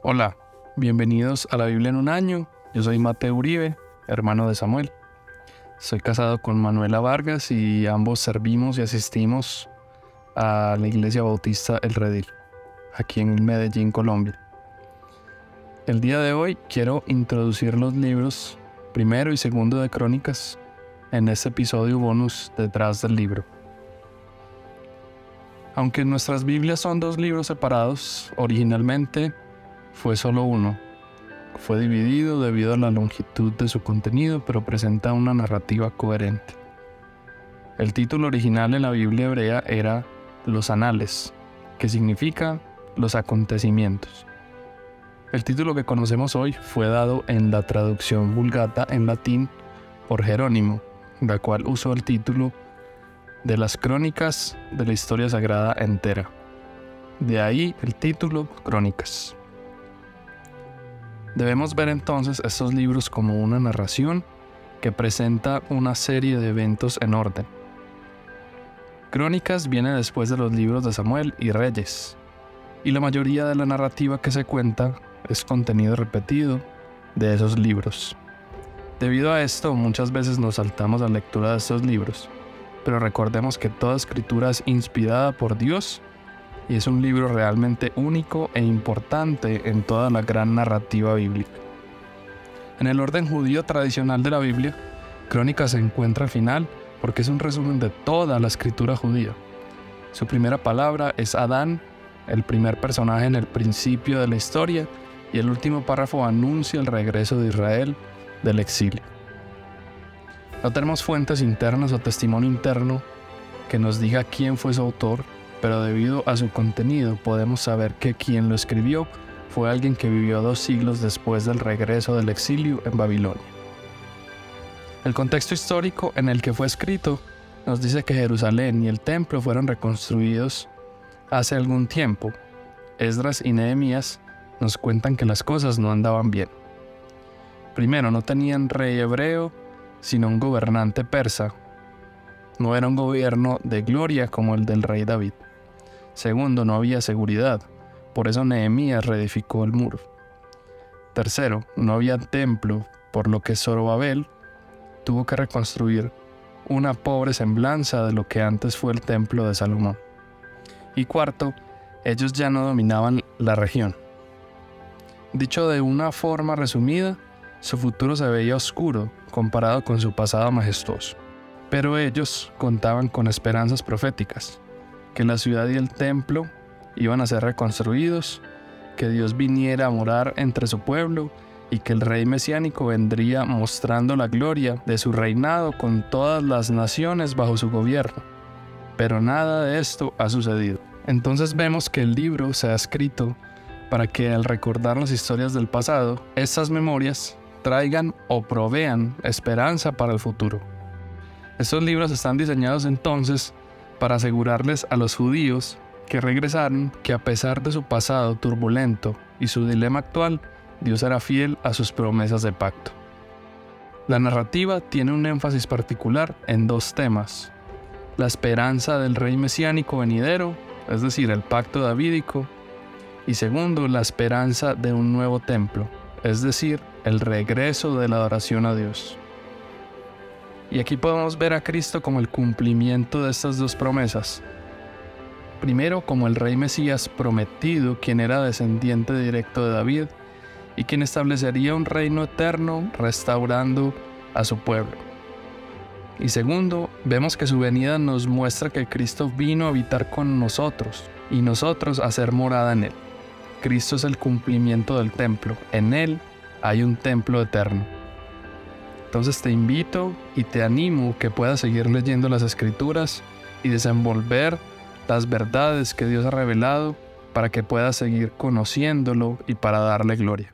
Hola, bienvenidos a la Biblia en un año. Yo soy Mateo Uribe, hermano de Samuel. Soy casado con Manuela Vargas y ambos servimos y asistimos a la Iglesia Bautista El Redil, aquí en Medellín, Colombia. El día de hoy quiero introducir los libros primero y segundo de Crónicas en este episodio bonus detrás del libro. Aunque nuestras Biblias son dos libros separados, originalmente fue solo uno. Fue dividido debido a la longitud de su contenido, pero presenta una narrativa coherente. El título original en la Biblia hebrea era Los Anales, que significa los acontecimientos. El título que conocemos hoy fue dado en la traducción vulgata en latín por Jerónimo, la cual usó el título de las crónicas de la historia sagrada entera. De ahí el título Crónicas. Debemos ver entonces estos libros como una narración que presenta una serie de eventos en orden. Crónicas viene después de los libros de Samuel y Reyes, y la mayoría de la narrativa que se cuenta es contenido repetido de esos libros. Debido a esto, muchas veces nos saltamos la lectura de estos libros, pero recordemos que toda escritura es inspirada por Dios y es un libro realmente único e importante en toda la gran narrativa bíblica. En el orden judío tradicional de la Biblia, Crónicas se encuentra al final porque es un resumen de toda la escritura judía. Su primera palabra es Adán, el primer personaje en el principio de la historia, y el último párrafo anuncia el regreso de Israel del exilio. No tenemos fuentes internas o testimonio interno que nos diga quién fue su autor pero debido a su contenido podemos saber que quien lo escribió fue alguien que vivió dos siglos después del regreso del exilio en Babilonia. El contexto histórico en el que fue escrito nos dice que Jerusalén y el templo fueron reconstruidos hace algún tiempo. Esdras y Nehemías nos cuentan que las cosas no andaban bien. Primero, no tenían rey hebreo, sino un gobernante persa. No era un gobierno de gloria como el del rey David. Segundo, no había seguridad, por eso Nehemías reedificó el muro. Tercero, no había templo, por lo que Zorobabel tuvo que reconstruir una pobre semblanza de lo que antes fue el templo de Salomón. Y cuarto, ellos ya no dominaban la región. Dicho de una forma resumida, su futuro se veía oscuro comparado con su pasado majestuoso. Pero ellos contaban con esperanzas proféticas que la ciudad y el templo iban a ser reconstruidos, que Dios viniera a morar entre su pueblo y que el rey mesiánico vendría mostrando la gloria de su reinado con todas las naciones bajo su gobierno. Pero nada de esto ha sucedido. Entonces vemos que el libro se ha escrito para que al recordar las historias del pasado, estas memorias traigan o provean esperanza para el futuro. Estos libros están diseñados entonces para asegurarles a los judíos que regresaron que a pesar de su pasado turbulento y su dilema actual, Dios era fiel a sus promesas de pacto. La narrativa tiene un énfasis particular en dos temas. La esperanza del rey mesiánico venidero, es decir, el pacto davídico, y segundo, la esperanza de un nuevo templo, es decir, el regreso de la adoración a Dios. Y aquí podemos ver a Cristo como el cumplimiento de estas dos promesas. Primero como el rey Mesías prometido, quien era descendiente directo de David, y quien establecería un reino eterno restaurando a su pueblo. Y segundo, vemos que su venida nos muestra que Cristo vino a habitar con nosotros y nosotros a ser morada en Él. Cristo es el cumplimiento del templo, en Él hay un templo eterno. Entonces te invito y te animo que puedas seguir leyendo las escrituras y desenvolver las verdades que Dios ha revelado para que puedas seguir conociéndolo y para darle gloria.